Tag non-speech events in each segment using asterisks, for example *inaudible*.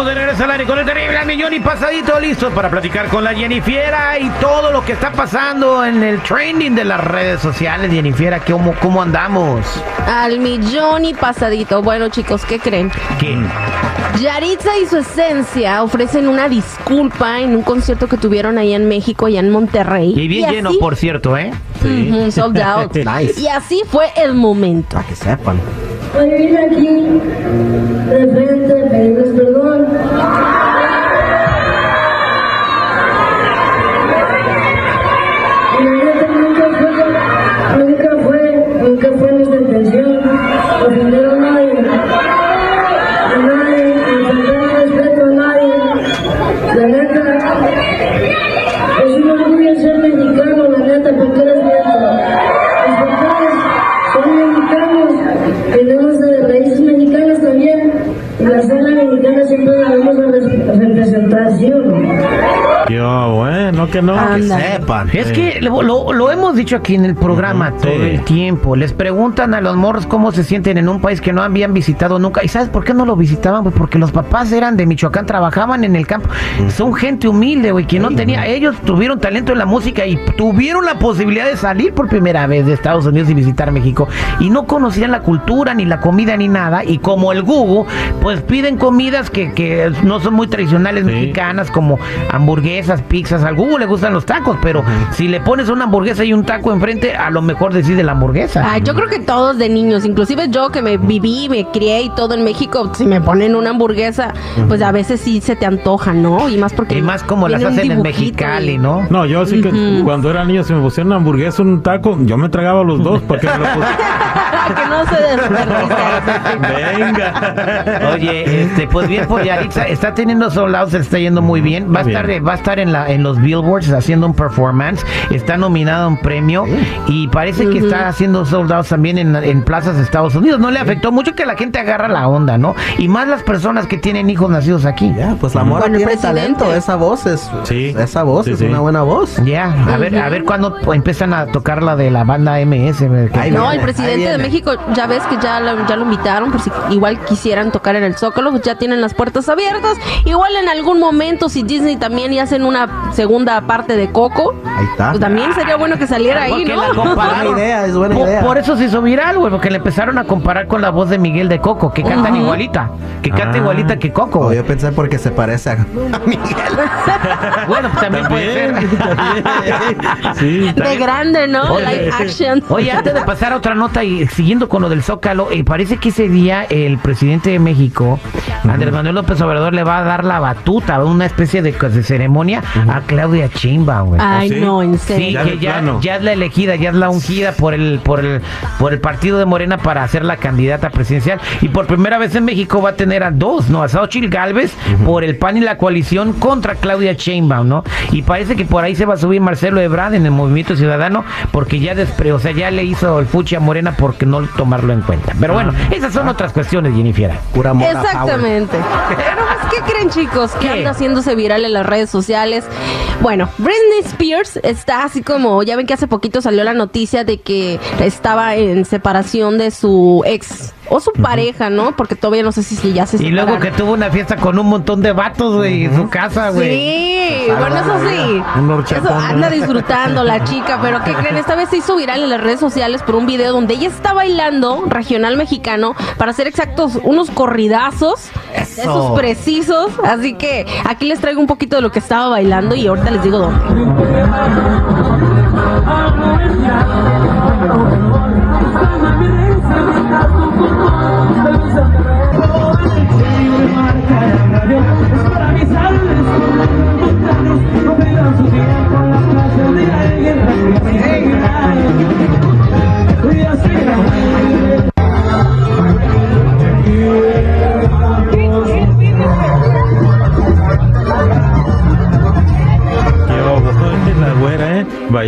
Estamos de regreso al aire con el terrible al millón y pasadito listo para platicar con la Jennifiera y todo lo que está pasando en el trending de las redes sociales. Jennifiera, ¿cómo, cómo andamos? Al millón y pasadito. Bueno, chicos, ¿qué creen? ¿Qué? Yaritza y su esencia ofrecen una disculpa en un concierto que tuvieron ahí en México, allá en Monterrey. Y bien lleno, por cierto, ¿eh? Sold out. *laughs* Nice. Y así fue el momento. Para que sepan. Hoy vine aquí de frente a pedirles perdón. No. Anda. Sepan. Es que lo, lo- lo hemos dicho aquí en el programa todo sí. el tiempo. Les preguntan a los morros cómo se sienten en un país que no habían visitado nunca. ¿Y sabes por qué no lo visitaban? Pues porque los papás eran de Michoacán, trabajaban en el campo. Son gente humilde, güey, que no tenía. Ellos tuvieron talento en la música y tuvieron la posibilidad de salir por primera vez de Estados Unidos y visitar México. Y no conocían la cultura, ni la comida, ni nada. Y como el Google, pues piden comidas que, que no son muy tradicionales Sí. mexicanas, como hamburguesas, pizzas. Al Google le gustan los tacos, pero si le pones una hamburguesa y un taco enfrente, a lo mejor decide la hamburguesa. Ay, yo creo que todos de niños, inclusive yo que me viví, me crié y todo en México, si me ponen una hamburguesa, pues a veces sí se te antoja, ¿no? Y más porque y más como las un hacen en dibujito Mexicali, y- ¿no? No, yo sí que cuando era niño, si me pusieran una hamburguesa, un taco, yo me tragaba los dos. porque me lo *laughs* que no se desperdicie. Venga. Oye, este, pues bien por Yaritza, está teniendo soldados, se está yendo muy bien. Va a Muy estar, bien. eh, va a estar en la, en los billboards haciendo un performance. Está nominado a un premio y parece que está haciendo soldados también en, en plazas de Estados Unidos. No le afectó mucho que la gente agarra la onda, ¿no? Y más las personas que tienen hijos nacidos aquí. Ya, pues la mora Bueno, tiene talento. Esa voz es. Sí. Esa voz Sí, es sí. una buena voz. Ya, a ver, a ver cuándo empiezan a tocar la de la banda MS. Ahí No, viene, el presidente de. México, ya ves que ya lo, ya lo invitaron, por si igual quisieran tocar en el Zócalo, pues ya tienen las puertas abiertas. Igual en algún momento, si Disney también y hacen una segunda parte de Coco, Ahí está. pues también sería bueno que saliera ahí, Porque ¿no? Buena idea, es buena por, idea. por eso se hizo viral, güey, porque le empezaron a comparar con la voz de Miguel de Coco, que cantan igualita, que canta Ah. igualita que Coco. Oh, yo pensé porque se parece a, a *laughs* Miguel. *laughs* Bueno, pues también puede ser. *laughs* Sí. De grande, ¿no? Oye, Live action. Oye, antes de pasar a otra nota y siguiendo con lo del Zócalo, eh, parece que ese día el presidente de México, Andrés Manuel López Obrador, le va a dar la batuta, una especie de, de ceremonia a Claudia Chimba, güey. Ay, ¿sí? no, en Sí, serio. Ya que ya, es la elegida, ya es la ungida por el, por el, por el partido de Morena para ser la candidata presidencial. Y por primera vez en México va a tener a dos, ¿no? A Xochitl Galvez por el PAN y la coalición contra Claudia Sheinbaum, ¿no? Y parece que por ahí se va a subir Marcelo Ebrard en el Movimiento Ciudadano porque ya despre, o sea, ya le hizo el fuchi a Morena porque no tomarlo en cuenta. Pero bueno, esas son otras cuestiones, Jennifer. Pura morra power. Pues, ¿qué creen, chicos? Que anda haciéndose viral en las redes sociales. Bueno, Britney Spears está así como, ya ven que hace poquito salió la noticia de que estaba en separación de su ex o su pareja, ¿no? Porque todavía no sé si si ya se Y luego que separaron. tuvo una fiesta con un montón de vatos, güey, en su casa, güey. Sí, bueno, eso sí. Un Eso anda disfrutando la chica, pero ¿qué creen? Esta vez se hizo viral en las redes sociales por un video donde ella está bailando regional mexicano, para ser exactos, unos corridazos, Eso. esos precisos. Así que aquí les traigo un poquito de lo que estaba bailando y ahorita les digo dónde.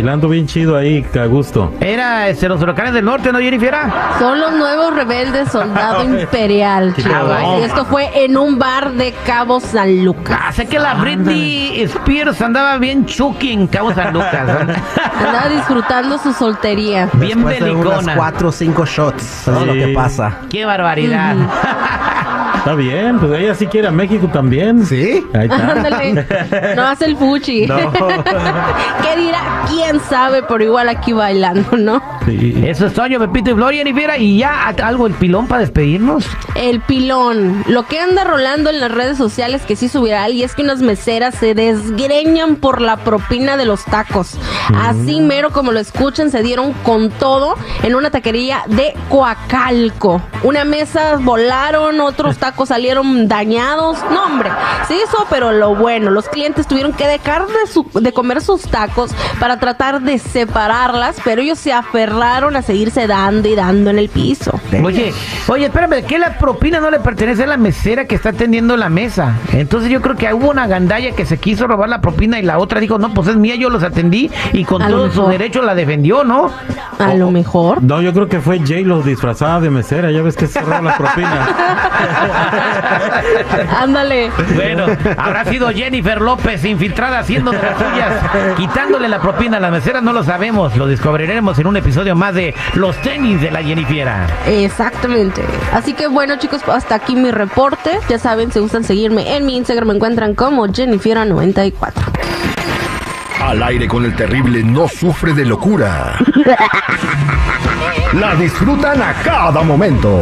Bailando bien chido ahí, que a gusto. Era este, los huracanes del norte, ¿no, Jennifer? Son los nuevos rebeldes soldado *laughs* imperial, cabrón. Y esto fue en un bar de Cabo San Lucas. Ah, sé que la Britney Spears andaba bien chucky en Cabo San Lucas. *laughs* Andaba disfrutando su soltería. Bien Después de unas cuatro o cinco shots. Todo lo Sí. que pasa. Qué barbaridad. *laughs* Está bien, pues ella sí quiere a México también. ¿Sí? Ahí está. Ándale, no hace el fuchi. No. *laughs* ¿Qué dirá? ¿Quién sabe? Pero igual aquí bailando, ¿no? Sí. Eso es Toño, Pepito y Flor, Jennifer. Y ya algo el pilón para despedirnos. El pilón. Lo que anda rolando en las redes sociales que sí subirá y es que unas meseras se desgreñan por la propina de los tacos. Así mero como lo escuchan, se dieron con todo en una taquería de Coacalco. Una mesa volaron, otros tacos *laughs* salieron dañados. No, hombre, se hizo, pero lo bueno, los clientes tuvieron que dejar de, su- de comer sus tacos para tratar de separarlas, pero ellos se aferraron a seguirse dando y dando en el piso. Oye, oye, espérame, que la propina no le pertenece a la mesera que está atendiendo la mesa. Entonces yo creo que hubo una gandalla que se quiso robar la propina y la otra dijo, no, pues es mía, yo los atendí y con sus mejor. derechos la defendió, ¿no? A lo mejor. No, yo creo que fue J lo disfrazada de mesera. Ya ves que se roba la propina. *laughs* *laughs* Ándale. Bueno, habrá sido Jennifer López infiltrada haciendo de las suyas, quitándole la propina a las meseras, no lo sabemos, lo descubriremos en un episodio más de Los tenis de la Jennifiera. Exactamente. Así que bueno, chicos, hasta aquí mi reporte. Ya saben, si gustan seguirme en mi Instagram, me encuentran como Jennifiera94. Al aire con el terrible no sufre de locura. *laughs* La disfrutan a cada momento.